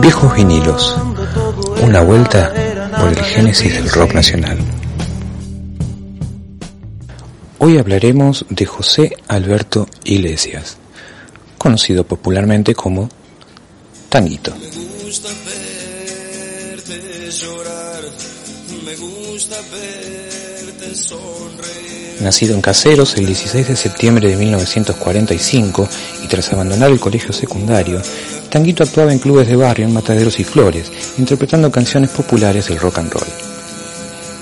Viejos vinilos. Una vuelta por el génesis del rock nacional. Hoy hablaremos de José Alberto Iglesias, conocido popularmente como Tanguito. Nacido en Caseros el 16 de septiembre de 1945 y tras abandonar el colegio secundario, Tanguito actuaba en clubes de barrio en Mataderos y Flores, interpretando canciones populares del rock and roll.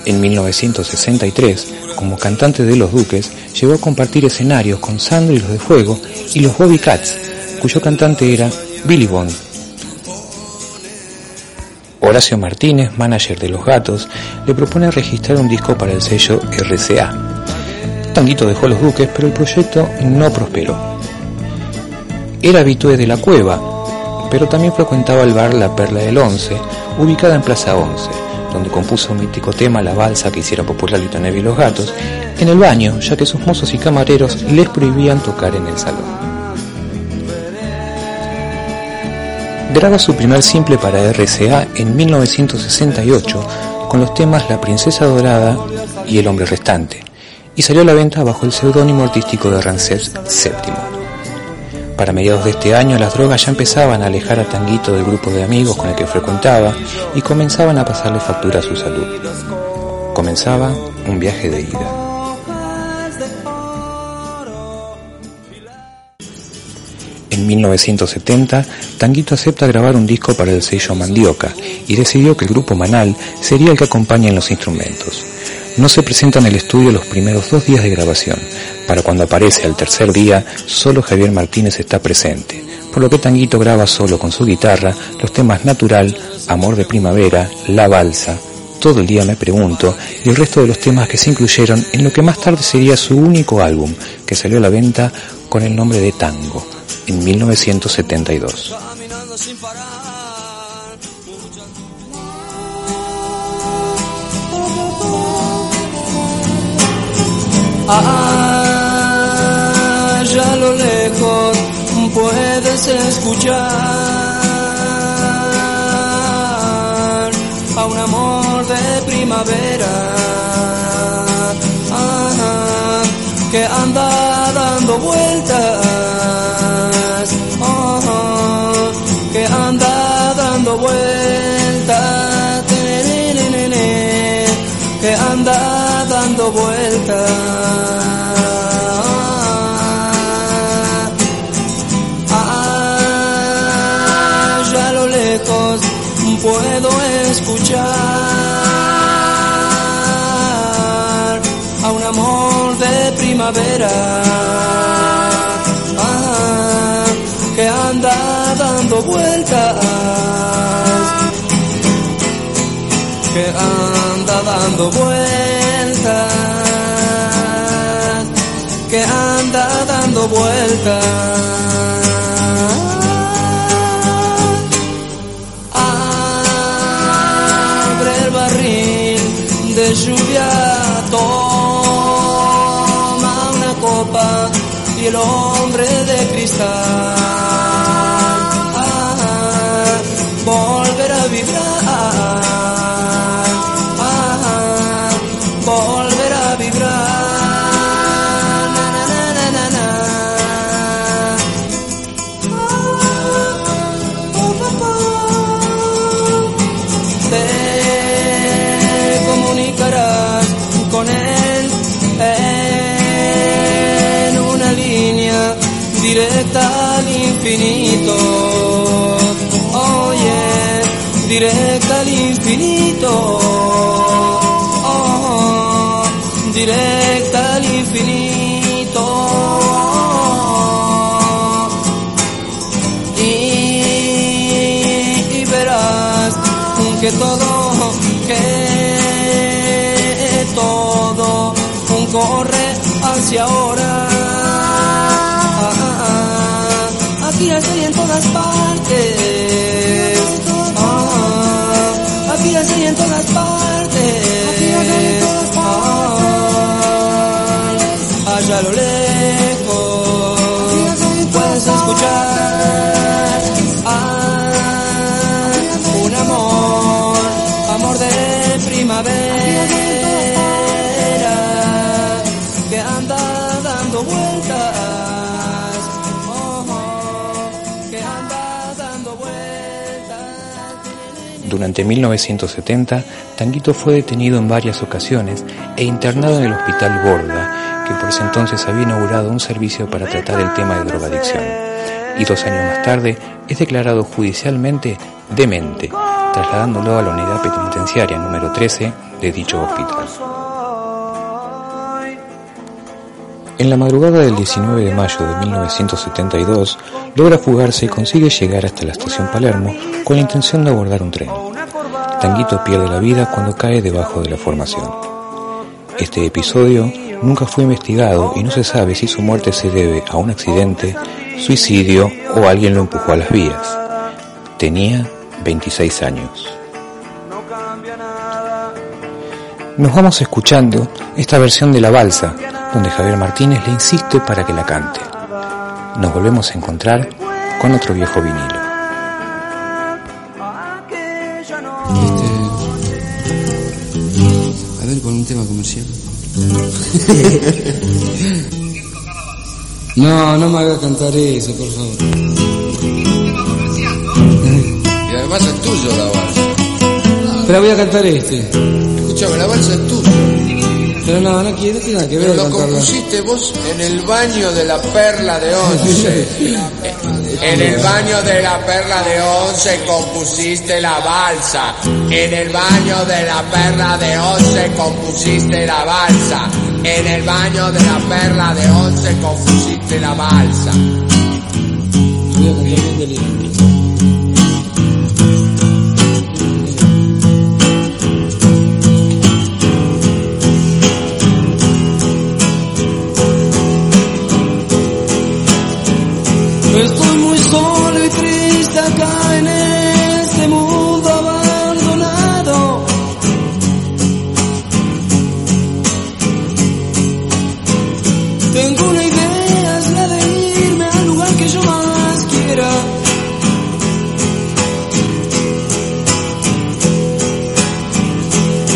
En 1963, como cantante de Los Duques, llegó a compartir escenarios con Sandro y los de Fuego y los Bobby Cats, cuyo cantante era Billy Bond. Horacio Martínez, manager de Los Gatos, le propone registrar un disco para el sello RCA. Tanguito dejó Los Duques, pero el proyecto no prosperó. Era habitué de la cueva, pero también frecuentaba el bar La Perla del Once, ubicada en Plaza Once, donde compuso un mítico tema, la balsa que hiciera popular Lito Neve y los gatos, en el baño, ya que sus mozos y camareros les prohibían tocar en el salón. Graba su primer simple para RCA en 1968 con los temas La Princesa Dorada y El Hombre Restante, y salió a la venta bajo el seudónimo artístico de Ramsés VII. Para mediados de este año las drogas ya empezaban a alejar a Tanguito del grupo de amigos con el que frecuentaba y comenzaban a pasarle factura a su salud. Comenzaba un viaje de ida. En 1970, Tanguito acepta grabar un disco para el sello Mandioca y decidió que el grupo Manal sería el que acompañe en los instrumentos. No se presenta en el estudio los primeros dos días de grabación. Para cuando aparece al tercer día, solo Javier Martínez está presente, por lo que Tanguito graba solo con su guitarra los temas Natural, Amor de Primavera, La Balsa, Todo el día me pregunto y el resto de los temas que se incluyeron en lo que más tarde sería su único álbum, que salió a la venta con el nombre de Tango, en 1972. Allá a lo lejos puedes escuchar a un amor de primavera. Que anda dando vueltas, que anda dando vueltas, vueltas. puedo escuchar a un amor de primavera ah, que anda dando vueltas, que anda dando vueltas, dando vueltas. de lluvia toma una copa y el hombre de cristal ah, volver a vibrar, ah, directa al infinito, oh, directa al infinito. Y, y verás que todo, que todo corre hacia ahora. Aquí estoy en todas partes. Aquí, estoy en todas partes. Allá a lo lejos puedes escuchar Durante 1970, Tanguito fue detenido en varias ocasiones e internado en el hospital Borda, que por ese entonces había inaugurado un servicio para tratar el tema de drogadicción. Y dos años más tarde es declarado judicialmente demente, trasladándolo a la unidad penitenciaria número 13 de dicho hospital. En la madrugada del 19 de mayo de 1972, logra fugarse y consigue llegar hasta la estación Palermo con la intención de abordar un tren. Tanguito pierde la vida cuando cae debajo de la formación. Este episodio nunca fue investigado y no se sabe si su muerte se debe a un accidente, suicidio o alguien lo empujó a las vías. Tenía 26 años. Nos vamos escuchando esta versión de La Balsa, donde Javier Martínez le insiste para que la cante. Nos volvemos a encontrar con otro viejo vinilo. A ver, con un tema comercial. no, no me haga cantar eso, por favor. Y además es tuyo la balsa. Pero voy a cantar este. Escúchame, la balsa es tuya. Pero no, no quiero, no tiene nada que ver Pero lo compusiste vos en el baño de la perla de once. En el baño de la perla de once compusiste la balsa. En el baño de la perla de once compusiste la balsa. En el baño de la perla de once compusiste la balsa.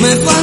Me falta